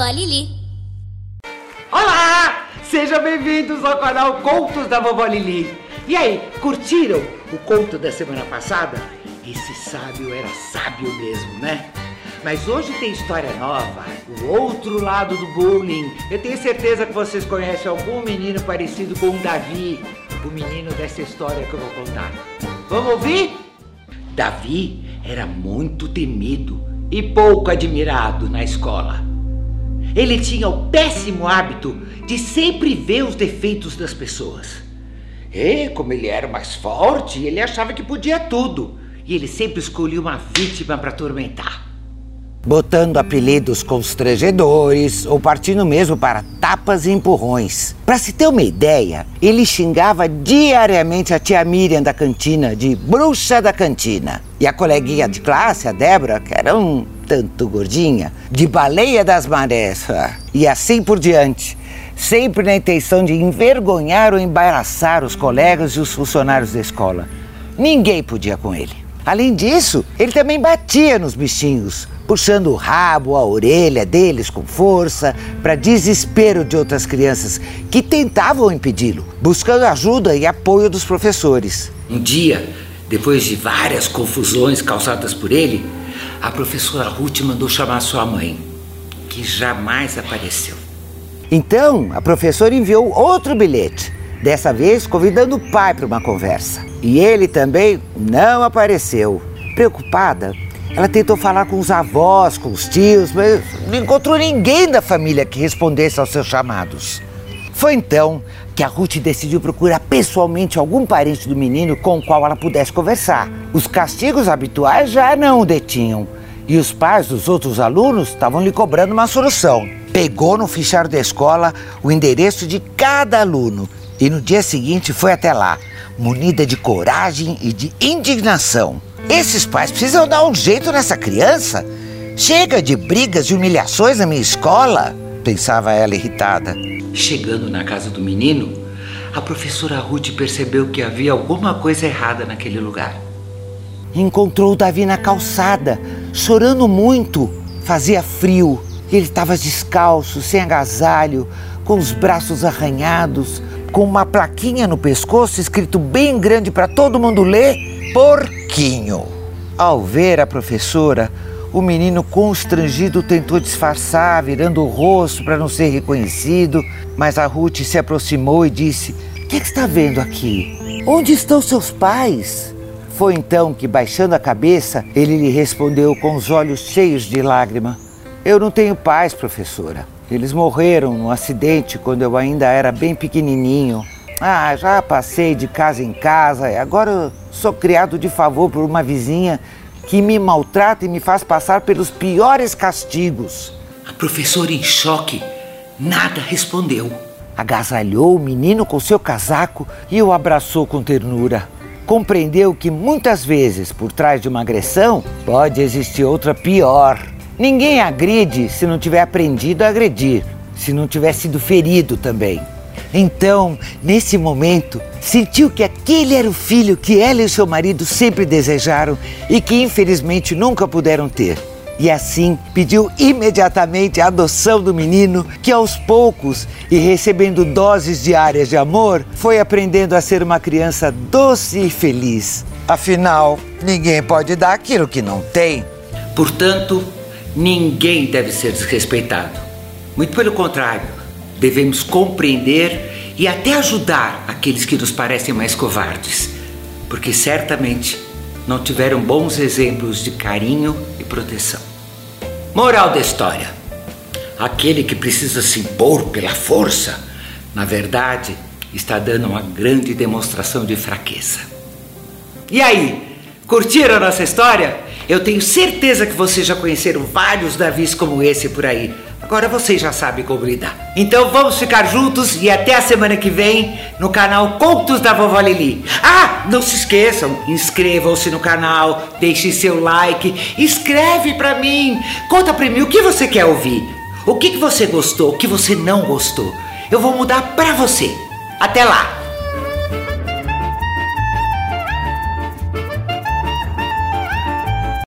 Lili. Olá! Sejam bem-vindos ao canal Contos da Vovó Lili. E aí, curtiram o conto da semana passada? Esse sábio era sábio mesmo, né? Mas hoje tem história nova, o outro lado do bullying. Eu tenho certeza que vocês conhecem algum menino parecido com o Davi, o menino dessa história que eu vou contar. Vamos ouvir? Davi era muito temido e pouco admirado na escola. Ele tinha o péssimo hábito de sempre ver os defeitos das pessoas. E como ele era mais forte, ele achava que podia tudo. E ele sempre escolhia uma vítima para atormentar botando apelidos constrangedores ou partindo mesmo para tapas e empurrões. Para se ter uma ideia, ele xingava diariamente a tia Miriam da cantina de bruxa da cantina. E a coleguinha de classe, a Débora, que era um tanto gordinha, de baleia das marés. E assim por diante. Sempre na intenção de envergonhar ou embaraçar os colegas e os funcionários da escola. Ninguém podia com ele. Além disso, ele também batia nos bichinhos, puxando o rabo, a orelha deles com força, para desespero de outras crianças que tentavam impedi-lo, buscando ajuda e apoio dos professores. Um dia, depois de várias confusões causadas por ele, a professora Ruth mandou chamar sua mãe, que jamais apareceu. Então, a professora enviou outro bilhete dessa vez convidando o pai para uma conversa. E ele também não apareceu. Preocupada, ela tentou falar com os avós, com os tios, mas não encontrou ninguém da família que respondesse aos seus chamados. Foi então que a Ruth decidiu procurar pessoalmente algum parente do menino com o qual ela pudesse conversar. Os castigos habituais já não o detinham e os pais dos outros alunos estavam lhe cobrando uma solução. Pegou no fichário da escola o endereço de cada aluno e no dia seguinte foi até lá, munida de coragem e de indignação. Esses pais precisam dar um jeito nessa criança. Chega de brigas e humilhações na minha escola, pensava ela irritada. Chegando na casa do menino, a professora Ruth percebeu que havia alguma coisa errada naquele lugar. Encontrou Davi na calçada, chorando muito. Fazia frio. Ele estava descalço, sem agasalho, com os braços arranhados, com uma plaquinha no pescoço escrito bem grande para todo mundo ler: Porquinho. Ao ver a professora, o menino constrangido tentou disfarçar, virando o rosto para não ser reconhecido, mas a Ruth se aproximou e disse: O que, que está vendo aqui? Onde estão seus pais? Foi então que, baixando a cabeça, ele lhe respondeu com os olhos cheios de lágrima: Eu não tenho pais, professora. Eles morreram num acidente quando eu ainda era bem pequenininho. Ah, já passei de casa em casa e agora sou criado de favor por uma vizinha que me maltrata e me faz passar pelos piores castigos. A professora, em choque, nada respondeu. Agasalhou o menino com seu casaco e o abraçou com ternura. Compreendeu que muitas vezes, por trás de uma agressão, pode existir outra pior. Ninguém agride se não tiver aprendido a agredir, se não tiver sido ferido também. Então, nesse momento, sentiu que aquele era o filho que ela e seu marido sempre desejaram e que infelizmente nunca puderam ter. E assim pediu imediatamente a adoção do menino, que aos poucos e recebendo doses diárias de amor, foi aprendendo a ser uma criança doce e feliz. Afinal, ninguém pode dar aquilo que não tem. Portanto, Ninguém deve ser desrespeitado. Muito pelo contrário, devemos compreender e até ajudar aqueles que nos parecem mais covardes, porque certamente não tiveram bons exemplos de carinho e proteção. Moral da história: aquele que precisa se impor pela força, na verdade, está dando uma grande demonstração de fraqueza. E aí, curtiram a nossa história? Eu tenho certeza que vocês já conheceram vários Davis como esse por aí. Agora vocês já sabem como lidar. Então vamos ficar juntos e até a semana que vem no canal Contos da Vovó Lili. Ah, não se esqueçam, inscrevam-se no canal, deixem seu like, escreve para mim, conta para mim o que você quer ouvir, o que, que você gostou, o que você não gostou. Eu vou mudar para você. Até lá!